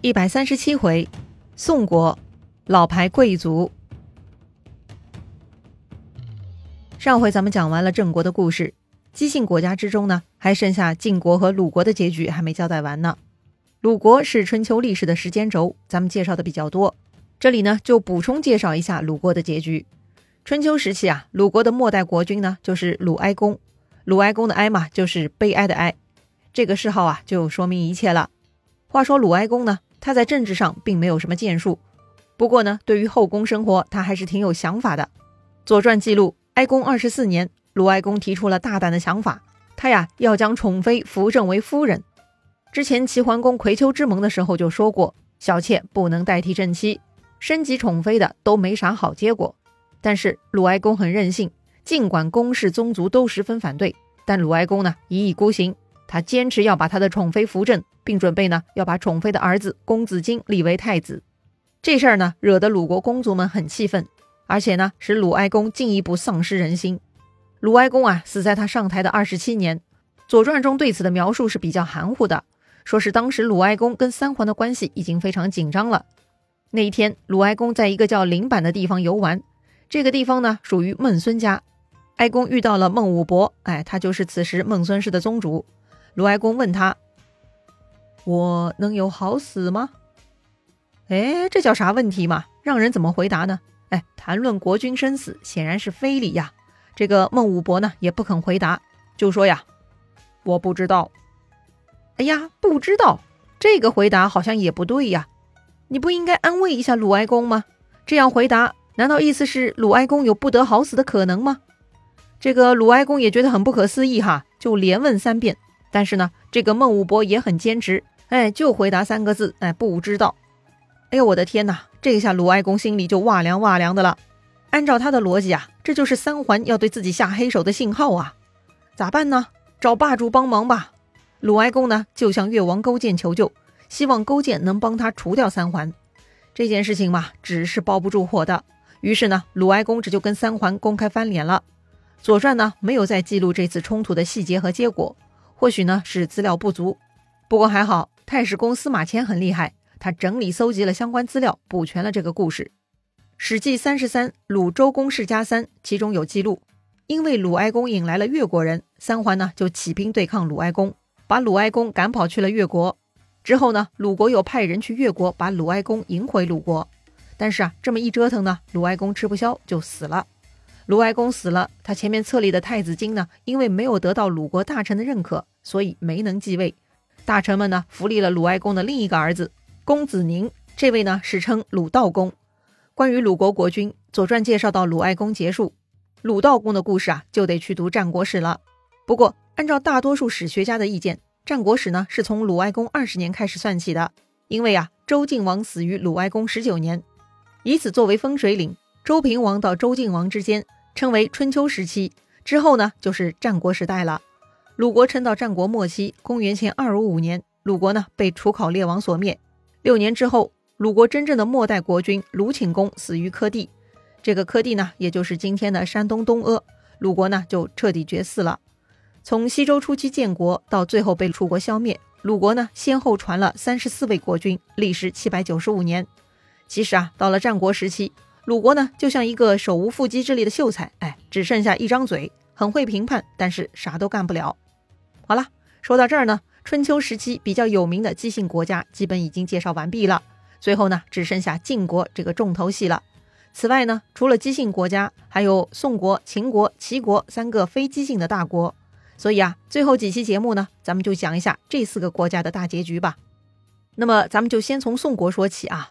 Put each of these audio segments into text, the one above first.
一百三十七回，宋国老牌贵族。上回咱们讲完了郑国的故事，姬姓国家之中呢，还剩下晋国和鲁国的结局还没交代完呢。鲁国是春秋历史的时间轴，咱们介绍的比较多，这里呢就补充介绍一下鲁国的结局。春秋时期啊，鲁国的末代国君呢就是鲁哀公，鲁哀公的哀嘛就是悲哀的哀，这个谥号啊就说明一切了。话说鲁哀公呢？他在政治上并没有什么建树，不过呢，对于后宫生活，他还是挺有想法的。《左传》记录，哀公二十四年，鲁哀公提出了大胆的想法，他呀要将宠妃扶正为夫人。之前齐桓公葵丘之盟的时候就说过，小妾不能代替正妻，升级宠妃的都没啥好结果。但是鲁哀公很任性，尽管公室宗族都十分反对，但鲁哀公呢一意孤行，他坚持要把他的宠妃扶正。并准备呢要把宠妃的儿子公子荆立为太子，这事儿呢惹得鲁国公族们很气愤，而且呢使鲁哀公进一步丧失人心。鲁哀公啊死在他上台的二十七年，《左传》中对此的描述是比较含糊的，说是当时鲁哀公跟三桓的关系已经非常紧张了。那一天，鲁哀公在一个叫灵坂的地方游玩，这个地方呢属于孟孙家，哀公遇到了孟武伯，哎，他就是此时孟孙氏的宗主。鲁哀公问他。我能有好死吗？哎，这叫啥问题嘛？让人怎么回答呢？哎，谈论国君生死，显然是非礼呀。这个孟武伯呢，也不肯回答，就说呀：“我不知道。”哎呀，不知道，这个回答好像也不对呀。你不应该安慰一下鲁哀公吗？这样回答，难道意思是鲁哀公有不得好死的可能吗？这个鲁哀公也觉得很不可思议哈，就连问三遍。但是呢，这个孟武伯也很坚持。哎，就回答三个字，哎，不知道。哎呦，我的天哪！这下鲁哀公心里就哇凉哇凉的了。按照他的逻辑啊，这就是三桓要对自己下黑手的信号啊！咋办呢？找霸主帮忙吧。鲁哀公呢，就向越王勾践求救，希望勾践能帮他除掉三桓。这件事情嘛，纸是包不住火的。于是呢，鲁哀公这就跟三桓公开翻脸了。《左传》呢，没有再记录这次冲突的细节和结果，或许呢是资料不足。不过还好。太史公司马迁很厉害，他整理搜集了相关资料，补全了这个故事。《史记》三十三鲁周公世家三其中有记录，因为鲁哀公引来了越国人，三桓呢就起兵对抗鲁哀公，把鲁哀公赶跑去了越国。之后呢，鲁国又派人去越国把鲁哀公迎回鲁国。但是啊，这么一折腾呢，鲁哀公吃不消就死了。鲁哀公死了，他前面册立的太子荆呢，因为没有得到鲁国大臣的认可，所以没能继位。大臣们呢，扶立了鲁哀公的另一个儿子公子宁，这位呢史称鲁悼公。关于鲁国国君，《左传》介绍到鲁哀公结束，鲁悼公的故事啊，就得去读战国史了。不过，按照大多数史学家的意见，战国史呢是从鲁哀公二十年开始算起的，因为啊，周敬王死于鲁哀公十九年，以此作为分水岭。周平王到周敬王之间称为春秋时期，之后呢就是战国时代了。鲁国撑到战国末期，公元前二五五年，鲁国呢被楚考烈王所灭。六年之后，鲁国真正的末代国君鲁顷公死于柯地，这个柯地呢，也就是今天的山东东阿，鲁国呢就彻底绝嗣了。从西周初期建国到最后被楚国消灭，鲁国呢先后传了三十四位国君，历时七百九十五年。其实啊，到了战国时期，鲁国呢就像一个手无缚鸡之力的秀才，哎，只剩下一张嘴，很会评判，但是啥都干不了。好了，说到这儿呢，春秋时期比较有名的姬姓国家基本已经介绍完毕了。最后呢，只剩下晋国这个重头戏了。此外呢，除了姬姓国家，还有宋国、秦国、齐国三个非姬姓的大国。所以啊，最后几期节目呢，咱们就讲一下这四个国家的大结局吧。那么，咱们就先从宋国说起啊。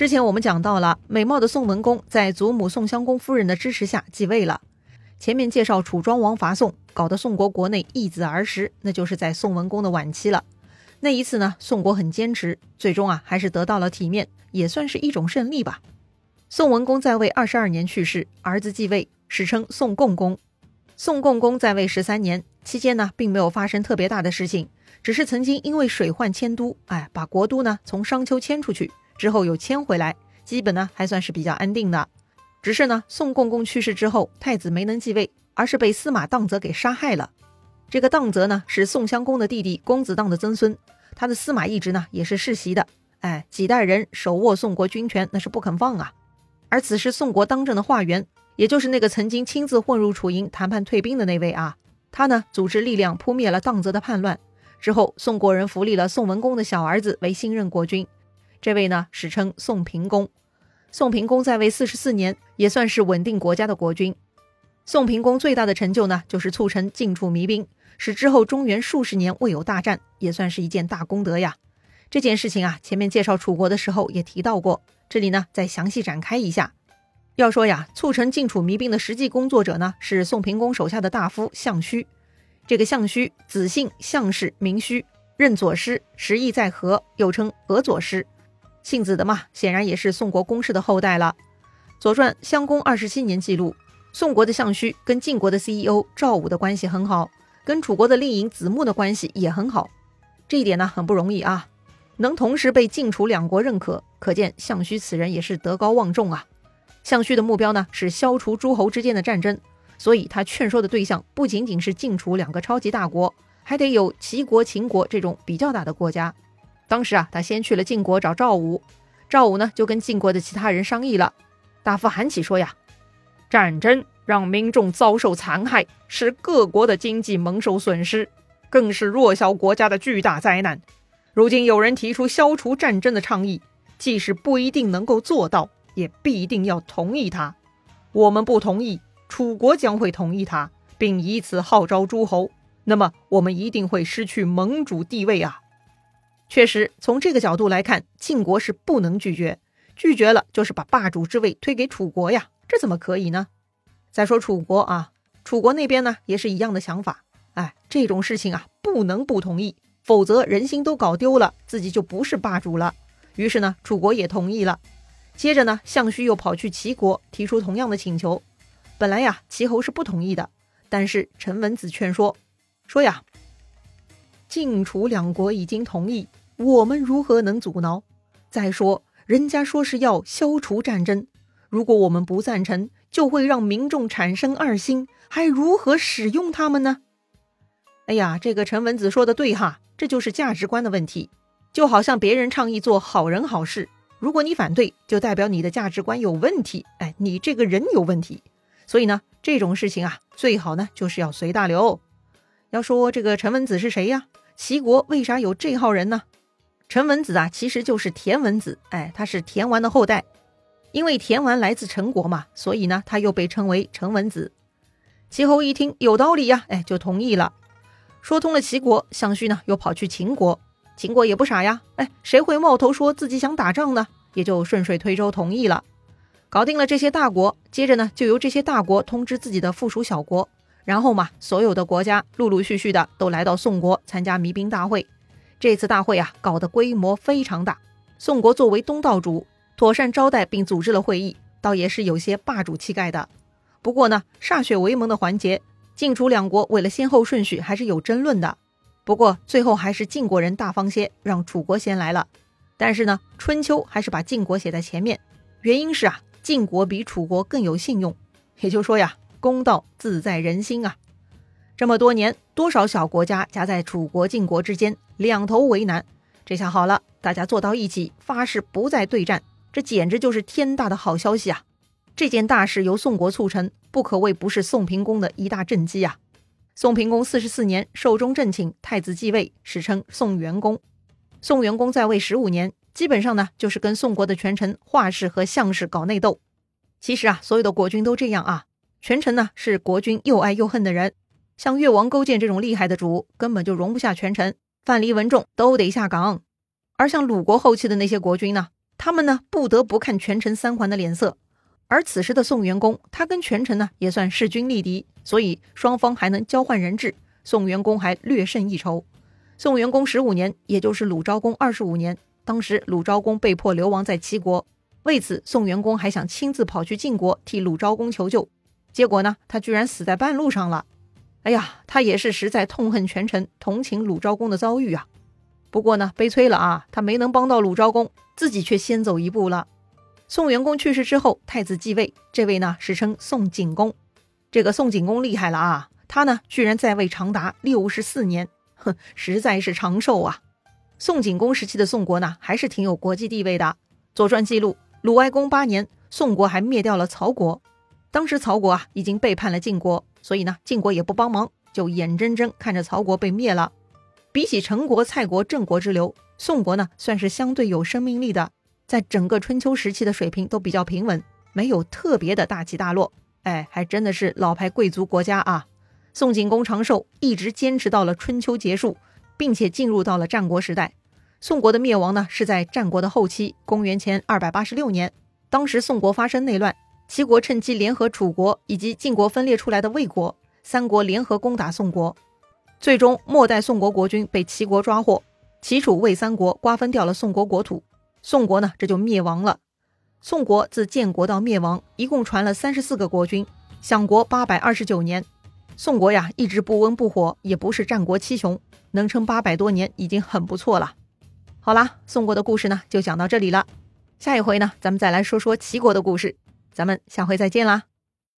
之前我们讲到了，美貌的宋文公在祖母宋襄公夫人的支持下继位了。前面介绍楚庄王伐宋，搞得宋国国内易子而食，那就是在宋文公的晚期了。那一次呢，宋国很坚持，最终啊还是得到了体面，也算是一种胜利吧。宋文公在位二十二年去世，儿子继位，史称宋共公。宋共公在位十三年期间呢，并没有发生特别大的事情，只是曾经因为水患迁都，哎，把国都呢从商丘迁出去，之后又迁回来，基本呢还算是比较安定的。只是呢，宋共公去世之后，太子没能继位，而是被司马荡泽给杀害了。这个荡泽呢，是宋襄公的弟弟公子荡的曾孙。他的司马一职呢也是世袭的，哎，几代人手握宋国军权，那是不肯放啊。而此时宋国当政的华元，也就是那个曾经亲自混入楚营谈判退兵的那位啊，他呢组织力量扑灭了荡泽的叛乱之后，宋国人扶立了宋文公的小儿子为新任国君，这位呢史称宋平公。宋平公在位四十四年，也算是稳定国家的国君。宋平公最大的成就呢，就是促成晋楚弭兵，使之后中原数十年未有大战，也算是一件大功德呀。这件事情啊，前面介绍楚国的时候也提到过，这里呢再详细展开一下。要说呀，促成晋楚弭兵的实际工作者呢，是宋平公手下的大夫项须。这个项须，子姓，项氏，名须，任左师，时邑在河，又称俄左师。姓子的嘛，显然也是宋国公室的后代了。《左传》襄公二十七年记录，宋国的项须跟晋国的 CEO 赵武的关系很好，跟楚国的令尹子木的关系也很好。这一点呢，很不容易啊，能同时被晋楚两国认可，可见项须此人也是德高望重啊。项须的目标呢，是消除诸侯之间的战争，所以他劝说的对象不仅仅是晋楚两个超级大国，还得有齐国、秦国这种比较大的国家。当时啊，他先去了晋国找赵武，赵武呢就跟晋国的其他人商议了。大夫韩起说呀：“战争让民众遭受残害，使各国的经济蒙受损失，更是弱小国家的巨大灾难。如今有人提出消除战争的倡议，即使不一定能够做到，也必定要同意他。我们不同意，楚国将会同意他，并以此号召诸侯。那么我们一定会失去盟主地位啊！”确实，从这个角度来看，晋国是不能拒绝，拒绝了就是把霸主之位推给楚国呀，这怎么可以呢？再说楚国啊，楚国那边呢也是一样的想法，哎，这种事情啊不能不同意，否则人心都搞丢了，自己就不是霸主了。于是呢，楚国也同意了。接着呢，项须又跑去齐国提出同样的请求。本来呀，齐侯是不同意的，但是陈文子劝说，说呀，晋楚两国已经同意。我们如何能阻挠？再说，人家说是要消除战争，如果我们不赞成，就会让民众产生二心，还如何使用他们呢？哎呀，这个陈文子说的对哈，这就是价值观的问题。就好像别人倡议做好人好事，如果你反对，就代表你的价值观有问题，哎，你这个人有问题。所以呢，这种事情啊，最好呢就是要随大流。要说这个陈文子是谁呀？齐国为啥有这号人呢？陈文子啊，其实就是田文子，哎，他是田完的后代，因为田完来自陈国嘛，所以呢，他又被称为陈文子。齐侯一听有道理呀，哎，就同意了。说通了齐国，项须呢又跑去秦国，秦国也不傻呀，哎，谁会冒头说自己想打仗呢？也就顺水推舟同意了。搞定了这些大国，接着呢，就由这些大国通知自己的附属小国，然后嘛，所有的国家陆陆续续的都来到宋国参加弭兵大会。这次大会啊，搞得规模非常大。宋国作为东道主，妥善招待并组织了会议，倒也是有些霸主气概的。不过呢，歃血为盟的环节，晋楚两国为了先后顺序还是有争论的。不过最后还是晋国人大方些，让楚国先来了。但是呢，春秋还是把晋国写在前面，原因是啊，晋国比楚国更有信用。也就说呀，公道自在人心啊。这么多年，多少小国家夹在楚国、晋国之间，两头为难。这下好了，大家坐到一起，发誓不再对战，这简直就是天大的好消息啊！这件大事由宋国促成，不可谓不是宋平公的一大政绩啊！宋平公四十四年寿终正寝，太子继位，史称宋元公。宋元公在位十五年，基本上呢就是跟宋国的权臣华氏和项氏搞内斗。其实啊，所有的国君都这样啊，权臣呢是国君又爱又恨的人。像越王勾践这种厉害的主，根本就容不下权臣，范蠡、文仲都得下岗。而像鲁国后期的那些国君呢，他们呢不得不看权臣三桓的脸色。而此时的宋元公，他跟权臣呢也算势均力敌，所以双方还能交换人质。宋元公还略胜一筹。宋元公十五年，也就是鲁昭公二十五年，当时鲁昭公被迫流亡在齐国，为此宋元公还想亲自跑去晋国替鲁昭公求救，结果呢，他居然死在半路上了。哎呀，他也是实在痛恨权臣，同情鲁昭公的遭遇啊。不过呢，悲催了啊，他没能帮到鲁昭公，自己却先走一步了。宋元公去世之后，太子继位，这位呢史称宋景公。这个宋景公厉害了啊，他呢居然在位长达六十四年，哼，实在是长寿啊。宋景公时期的宋国呢，还是挺有国际地位的。《左传》记录，鲁哀公八年，宋国还灭掉了曹国。当时曹国啊已经背叛了晋国，所以呢晋国也不帮忙，就眼睁睁看着曹国被灭了。比起陈国、蔡国、郑国之流，宋国呢算是相对有生命力的，在整个春秋时期的水平都比较平稳，没有特别的大起大落。哎，还真的是老牌贵族国家啊！宋景公长寿，一直坚持到了春秋结束，并且进入到了战国时代。宋国的灭亡呢是在战国的后期，公元前二百八十六年，当时宋国发生内乱。齐国趁机联合楚国以及晋国分裂出来的魏国，三国联合攻打宋国。最终，末代宋国国君被齐国抓获，齐楚魏三国瓜分掉了宋国国土，宋国呢这就灭亡了。宋国自建国到灭亡，一共传了三十四个国君，享国八百二十九年。宋国呀一直不温不火，也不是战国七雄，能撑八百多年已经很不错了。好啦，宋国的故事呢就讲到这里了，下一回呢咱们再来说说齐国的故事。咱们下回再见啦！